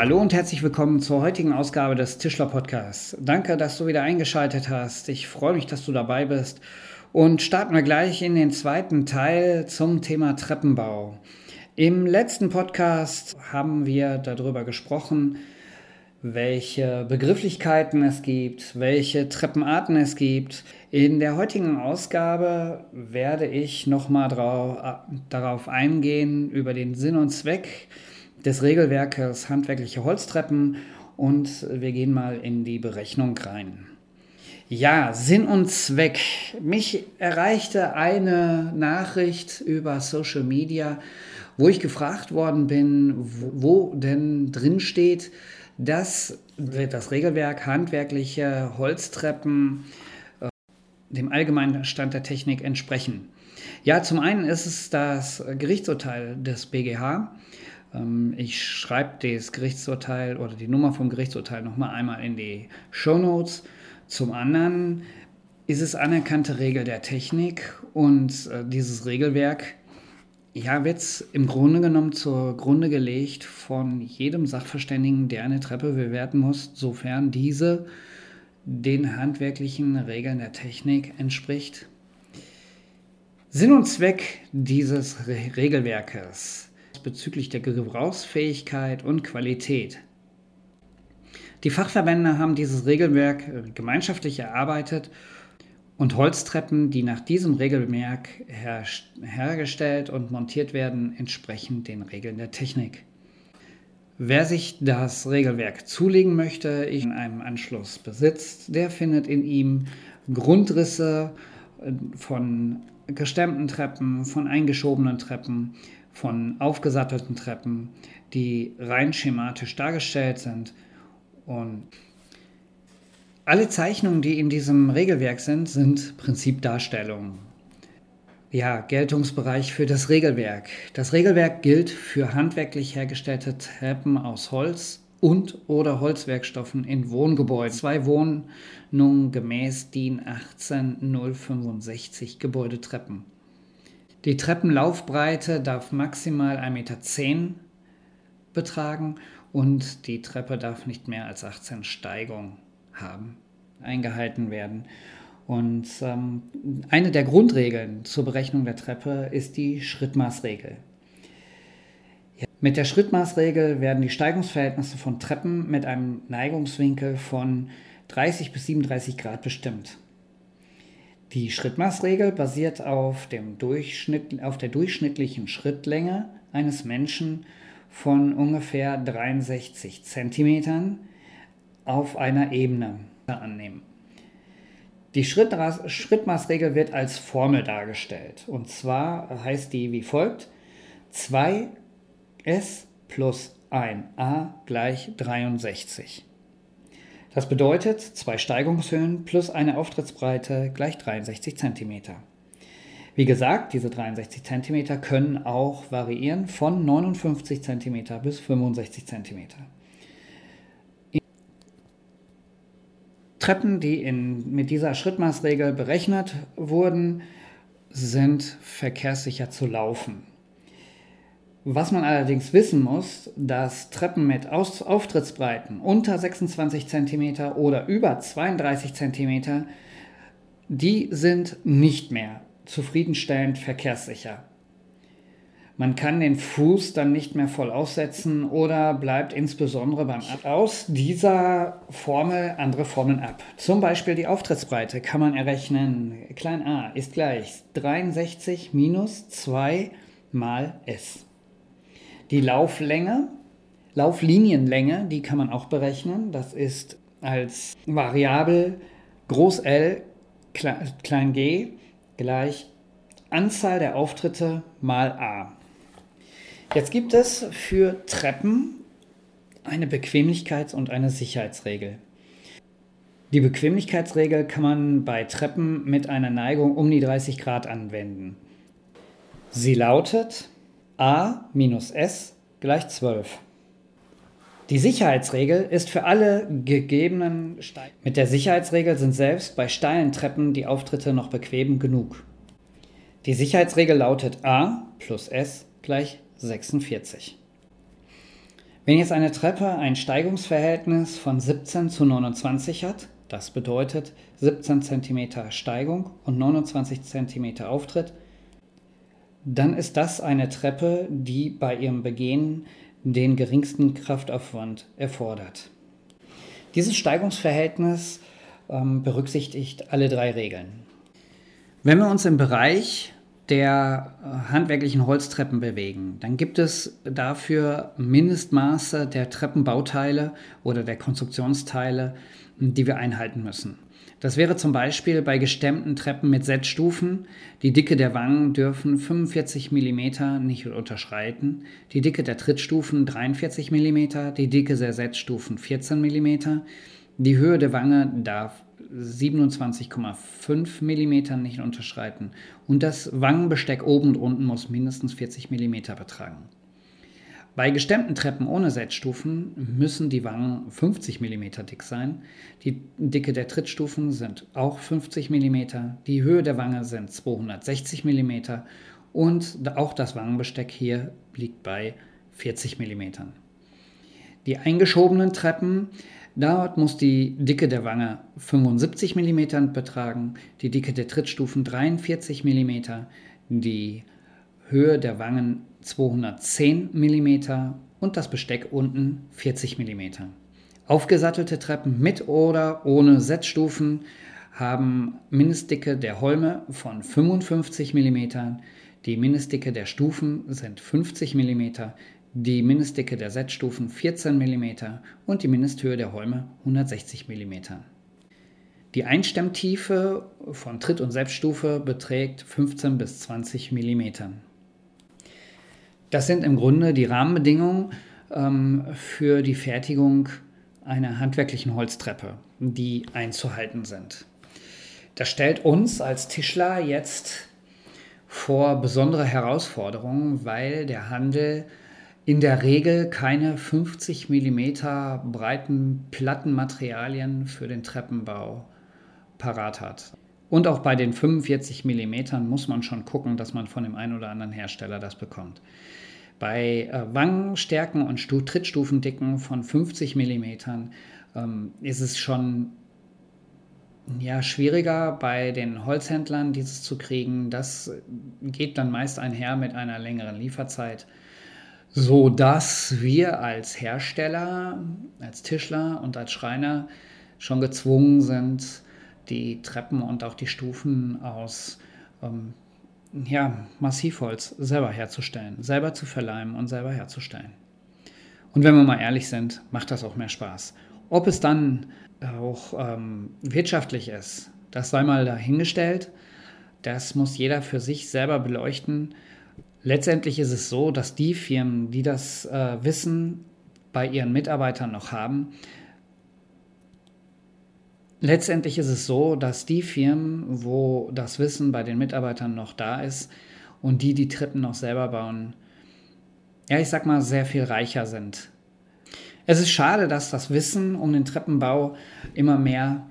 Hallo und herzlich willkommen zur heutigen Ausgabe des Tischler Podcasts. Danke, dass du wieder eingeschaltet hast. Ich freue mich, dass du dabei bist. Und starten wir gleich in den zweiten Teil zum Thema Treppenbau. Im letzten Podcast haben wir darüber gesprochen, welche Begrifflichkeiten es gibt, welche Treppenarten es gibt. In der heutigen Ausgabe werde ich nochmal darauf eingehen über den Sinn und Zweck des Regelwerkes handwerkliche Holztreppen und wir gehen mal in die Berechnung rein. Ja, Sinn und Zweck. Mich erreichte eine Nachricht über Social Media, wo ich gefragt worden bin, wo denn drin steht, dass das Regelwerk handwerkliche Holztreppen äh, dem allgemeinen Stand der Technik entsprechen. Ja, zum einen ist es das Gerichtsurteil des BGH ich schreibe das Gerichtsurteil oder die Nummer vom Gerichtsurteil nochmal einmal in die Show Notes. Zum anderen ist es anerkannte Regel der Technik und äh, dieses Regelwerk ja, wird im Grunde genommen zur Grunde gelegt von jedem Sachverständigen, der eine Treppe bewerten muss, sofern diese den handwerklichen Regeln der Technik entspricht. Sinn und Zweck dieses Re Regelwerkes bezüglich der Gebrauchsfähigkeit und Qualität. Die Fachverbände haben dieses Regelwerk äh, gemeinschaftlich erarbeitet und Holztreppen, die nach diesem Regelwerk her hergestellt und montiert werden, entsprechen den Regeln der Technik. Wer sich das Regelwerk zulegen möchte, ich in einem Anschluss besitzt, der findet in ihm Grundrisse äh, von gestemmten Treppen, von eingeschobenen Treppen, von aufgesattelten Treppen, die rein schematisch dargestellt sind. Und alle Zeichnungen, die in diesem Regelwerk sind, sind Prinzipdarstellungen. Ja, Geltungsbereich für das Regelwerk. Das Regelwerk gilt für handwerklich hergestellte Treppen aus Holz und oder Holzwerkstoffen in Wohngebäuden. Zwei Wohnungen gemäß DIN 18065 Gebäudetreppen. Die Treppenlaufbreite darf maximal 1,10 Meter betragen und die Treppe darf nicht mehr als 18 Steigung haben, eingehalten werden. Und ähm, eine der Grundregeln zur Berechnung der Treppe ist die Schrittmaßregel. Mit der Schrittmaßregel werden die Steigungsverhältnisse von Treppen mit einem Neigungswinkel von 30 bis 37 Grad bestimmt. Die Schrittmaßregel basiert auf, dem Durchschnitt, auf der durchschnittlichen Schrittlänge eines Menschen von ungefähr 63 cm auf einer Ebene annehmen. Die Schrittmaßregel wird als Formel dargestellt. Und zwar heißt die wie folgt: 2s plus 1a gleich 63. Das bedeutet zwei Steigungshöhen plus eine Auftrittsbreite gleich 63 cm. Wie gesagt, diese 63 cm können auch variieren von 59 cm bis 65 cm. Treppen, die in, mit dieser Schrittmaßregel berechnet wurden, sind verkehrssicher zu laufen. Was man allerdings wissen muss, dass Treppen mit Aus Auftrittsbreiten unter 26 cm oder über 32 cm, die sind nicht mehr zufriedenstellend verkehrssicher. Man kann den Fuß dann nicht mehr voll aussetzen oder bleibt insbesondere beim Ab aus dieser Formel andere Formeln ab. Zum Beispiel die Auftrittsbreite kann man errechnen. Klein a ist gleich 63 minus 2 mal s. Die Lauflänge, Lauflinienlänge, die kann man auch berechnen. Das ist als Variabel Groß L klein g gleich Anzahl der Auftritte mal a. Jetzt gibt es für Treppen eine Bequemlichkeits- und eine Sicherheitsregel. Die Bequemlichkeitsregel kann man bei Treppen mit einer Neigung um die 30 Grad anwenden. Sie lautet a minus s gleich 12. Die Sicherheitsregel ist für alle gegebenen Steine. Mit der Sicherheitsregel sind selbst bei steilen Treppen die Auftritte noch bequem genug. Die Sicherheitsregel lautet a plus s gleich 46. Wenn jetzt eine Treppe ein Steigungsverhältnis von 17 zu 29 hat, das bedeutet 17 cm Steigung und 29 cm Auftritt, dann ist das eine Treppe, die bei ihrem Begehen den geringsten Kraftaufwand erfordert. Dieses Steigungsverhältnis ähm, berücksichtigt alle drei Regeln. Wenn wir uns im Bereich der äh, handwerklichen Holztreppen bewegen, dann gibt es dafür Mindestmaße der Treppenbauteile oder der Konstruktionsteile, die wir einhalten müssen. Das wäre zum Beispiel bei gestemmten Treppen mit Setzstufen. Die Dicke der Wangen dürfen 45 mm nicht unterschreiten, die Dicke der Trittstufen 43 mm, die Dicke der Setzstufen 14 mm, die Höhe der Wange darf 27,5 mm nicht unterschreiten und das Wangenbesteck oben und unten muss mindestens 40 mm betragen. Bei gestemmten Treppen ohne Setzstufen müssen die Wangen 50 mm dick sein. Die Dicke der Trittstufen sind auch 50 mm. Die Höhe der Wange sind 260 mm. Und auch das Wangenbesteck hier liegt bei 40 mm. Die eingeschobenen Treppen, dort muss die Dicke der Wange 75 mm betragen, die Dicke der Trittstufen 43 mm, die Höhe der Wangen 210 mm und das Besteck unten 40 mm. Aufgesattelte Treppen mit oder ohne Setzstufen haben Mindestdicke der Holme von 55 mm, die Mindestdicke der Stufen sind 50 mm, die Mindestdicke der Setzstufen 14 mm und die Mindesthöhe der Holme 160 mm. Die Einstemmtiefe von Tritt- und Setzstufe beträgt 15 bis 20 mm. Das sind im Grunde die Rahmenbedingungen ähm, für die Fertigung einer handwerklichen Holztreppe, die einzuhalten sind. Das stellt uns als Tischler jetzt vor besondere Herausforderungen, weil der Handel in der Regel keine 50 mm breiten Plattenmaterialien für den Treppenbau parat hat. Und auch bei den 45 mm muss man schon gucken, dass man von dem einen oder anderen Hersteller das bekommt. Bei äh, Wangenstärken und Stu Trittstufendicken von 50 mm ähm, ist es schon ja, schwieriger bei den Holzhändlern dieses zu kriegen. Das geht dann meist einher mit einer längeren Lieferzeit, so dass wir als Hersteller, als Tischler und als Schreiner schon gezwungen sind, die Treppen und auch die Stufen aus ähm, ja, Massivholz selber herzustellen, selber zu verleimen und selber herzustellen. Und wenn wir mal ehrlich sind, macht das auch mehr Spaß. Ob es dann auch ähm, wirtschaftlich ist, das sei mal dahingestellt. Das muss jeder für sich selber beleuchten. Letztendlich ist es so, dass die Firmen, die das äh, Wissen bei ihren Mitarbeitern noch haben, Letztendlich ist es so, dass die Firmen, wo das Wissen bei den Mitarbeitern noch da ist und die die Treppen noch selber bauen, ja, ich sag mal, sehr viel reicher sind. Es ist schade, dass das Wissen um den Treppenbau immer mehr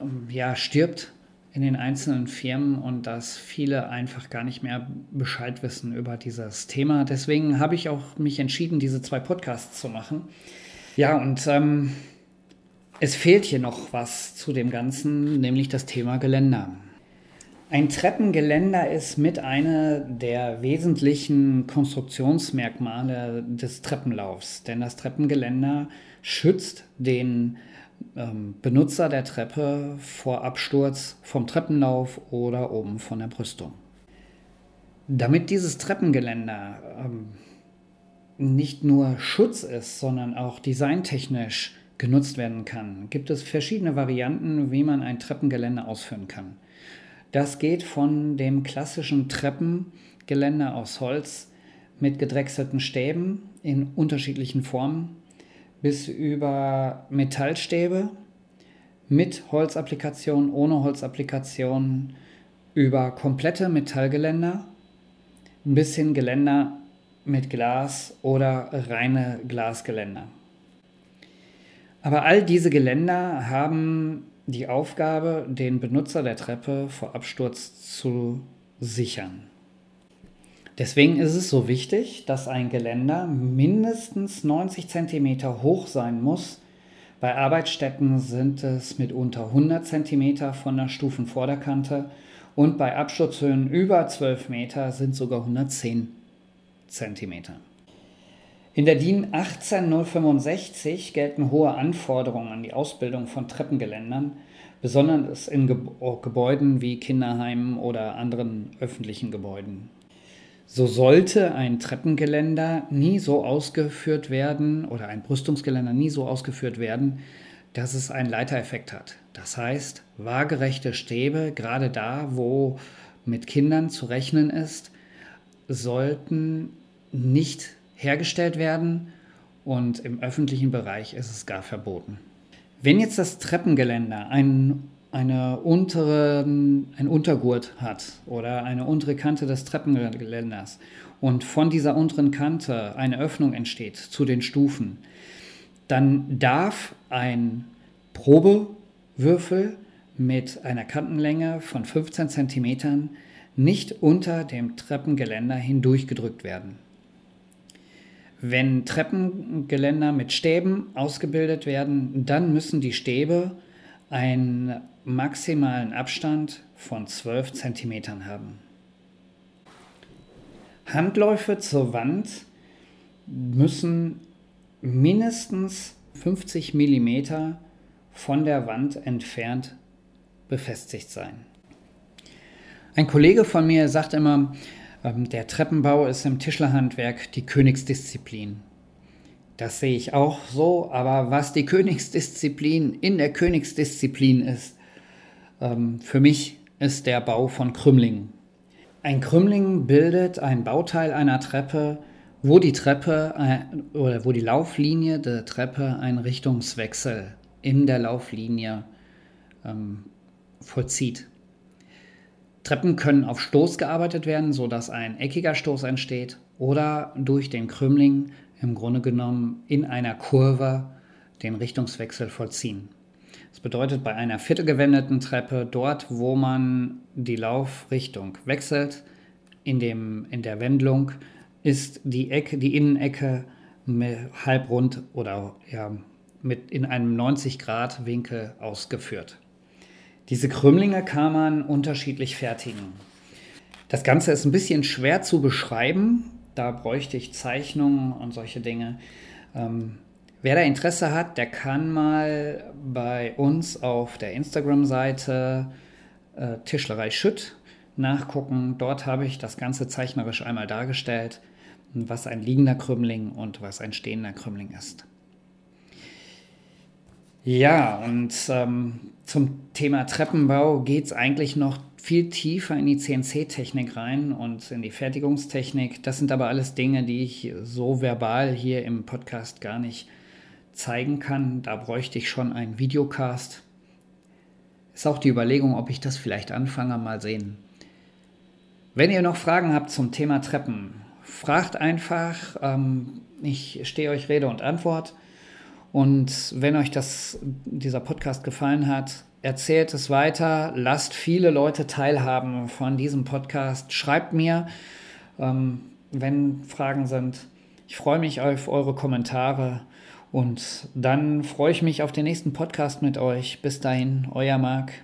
ähm, ja, stirbt in den einzelnen Firmen und dass viele einfach gar nicht mehr Bescheid wissen über dieses Thema. Deswegen habe ich auch mich entschieden, diese zwei Podcasts zu machen. Ja, und ähm, es fehlt hier noch was zu dem Ganzen, nämlich das Thema Geländer. Ein Treppengeländer ist mit einer der wesentlichen Konstruktionsmerkmale des Treppenlaufs, denn das Treppengeländer schützt den ähm, Benutzer der Treppe vor Absturz vom Treppenlauf oder oben von der Brüstung. Damit dieses Treppengeländer ähm, nicht nur Schutz ist, sondern auch designtechnisch genutzt werden kann, gibt es verschiedene Varianten, wie man ein Treppengeländer ausführen kann. Das geht von dem klassischen Treppengeländer aus Holz mit gedrechselten Stäben in unterschiedlichen Formen bis über Metallstäbe mit Holzapplikation, ohne Holzapplikation, über komplette Metallgeländer bis hin Geländer mit Glas oder reine Glasgeländer. Aber all diese Geländer haben die Aufgabe, den Benutzer der Treppe vor Absturz zu sichern. Deswegen ist es so wichtig, dass ein Geländer mindestens 90 cm hoch sein muss. Bei Arbeitsstätten sind es mitunter 100 cm von der Stufenvorderkante und bei Absturzhöhen über 12 Meter sind sogar 110 cm. In der DIN 18065 gelten hohe Anforderungen an die Ausbildung von Treppengeländern, besonders in Gebäuden wie Kinderheimen oder anderen öffentlichen Gebäuden. So sollte ein Treppengeländer nie so ausgeführt werden oder ein Brüstungsgeländer nie so ausgeführt werden, dass es einen Leitereffekt hat. Das heißt, waagerechte Stäbe, gerade da, wo mit Kindern zu rechnen ist, sollten nicht hergestellt werden und im öffentlichen Bereich ist es gar verboten. Wenn jetzt das Treppengeländer ein, eine unteren, ein Untergurt hat oder eine untere Kante des Treppengeländers und von dieser unteren Kante eine Öffnung entsteht zu den Stufen, dann darf ein Probewürfel mit einer Kantenlänge von 15 cm nicht unter dem Treppengeländer hindurchgedrückt werden. Wenn Treppengeländer mit Stäben ausgebildet werden, dann müssen die Stäbe einen maximalen Abstand von 12 cm haben. Handläufe zur Wand müssen mindestens 50 mm von der Wand entfernt befestigt sein. Ein Kollege von mir sagt immer, der Treppenbau ist im Tischlerhandwerk die Königsdisziplin. Das sehe ich auch so, aber was die Königsdisziplin in der Königsdisziplin ist, ähm, für mich ist der Bau von Krümmlingen. Ein Krümmling bildet ein Bauteil einer Treppe, wo die Treppe äh, oder wo die Lauflinie der Treppe einen Richtungswechsel in der Lauflinie ähm, vollzieht. Treppen können auf Stoß gearbeitet werden, sodass ein eckiger Stoß entsteht oder durch den Krümmling im Grunde genommen in einer Kurve den Richtungswechsel vollziehen. Das bedeutet bei einer viertelgewendeten Treppe, dort wo man die Laufrichtung wechselt, in, dem, in der Wendlung ist die Ecke, die Innenecke halbrund oder ja, mit in einem 90 Grad Winkel ausgeführt. Diese Krümmlinge kann man unterschiedlich fertigen. Das Ganze ist ein bisschen schwer zu beschreiben. Da bräuchte ich Zeichnungen und solche Dinge. Ähm, wer da Interesse hat, der kann mal bei uns auf der Instagram-Seite äh, Tischlerei Schütt nachgucken. Dort habe ich das Ganze zeichnerisch einmal dargestellt, was ein liegender Krümmling und was ein stehender Krümmling ist. Ja, und ähm, zum Thema Treppenbau geht es eigentlich noch viel tiefer in die CNC-Technik rein und in die Fertigungstechnik. Das sind aber alles Dinge, die ich so verbal hier im Podcast gar nicht zeigen kann. Da bräuchte ich schon einen Videocast. Ist auch die Überlegung, ob ich das vielleicht anfange, mal sehen. Wenn ihr noch Fragen habt zum Thema Treppen, fragt einfach. Ähm, ich stehe euch Rede und Antwort. Und wenn euch das, dieser Podcast gefallen hat, erzählt es weiter, lasst viele Leute teilhaben von diesem Podcast. Schreibt mir, ähm, wenn Fragen sind. Ich freue mich auf eure Kommentare und dann freue ich mich auf den nächsten Podcast mit euch. Bis dahin, euer Marc.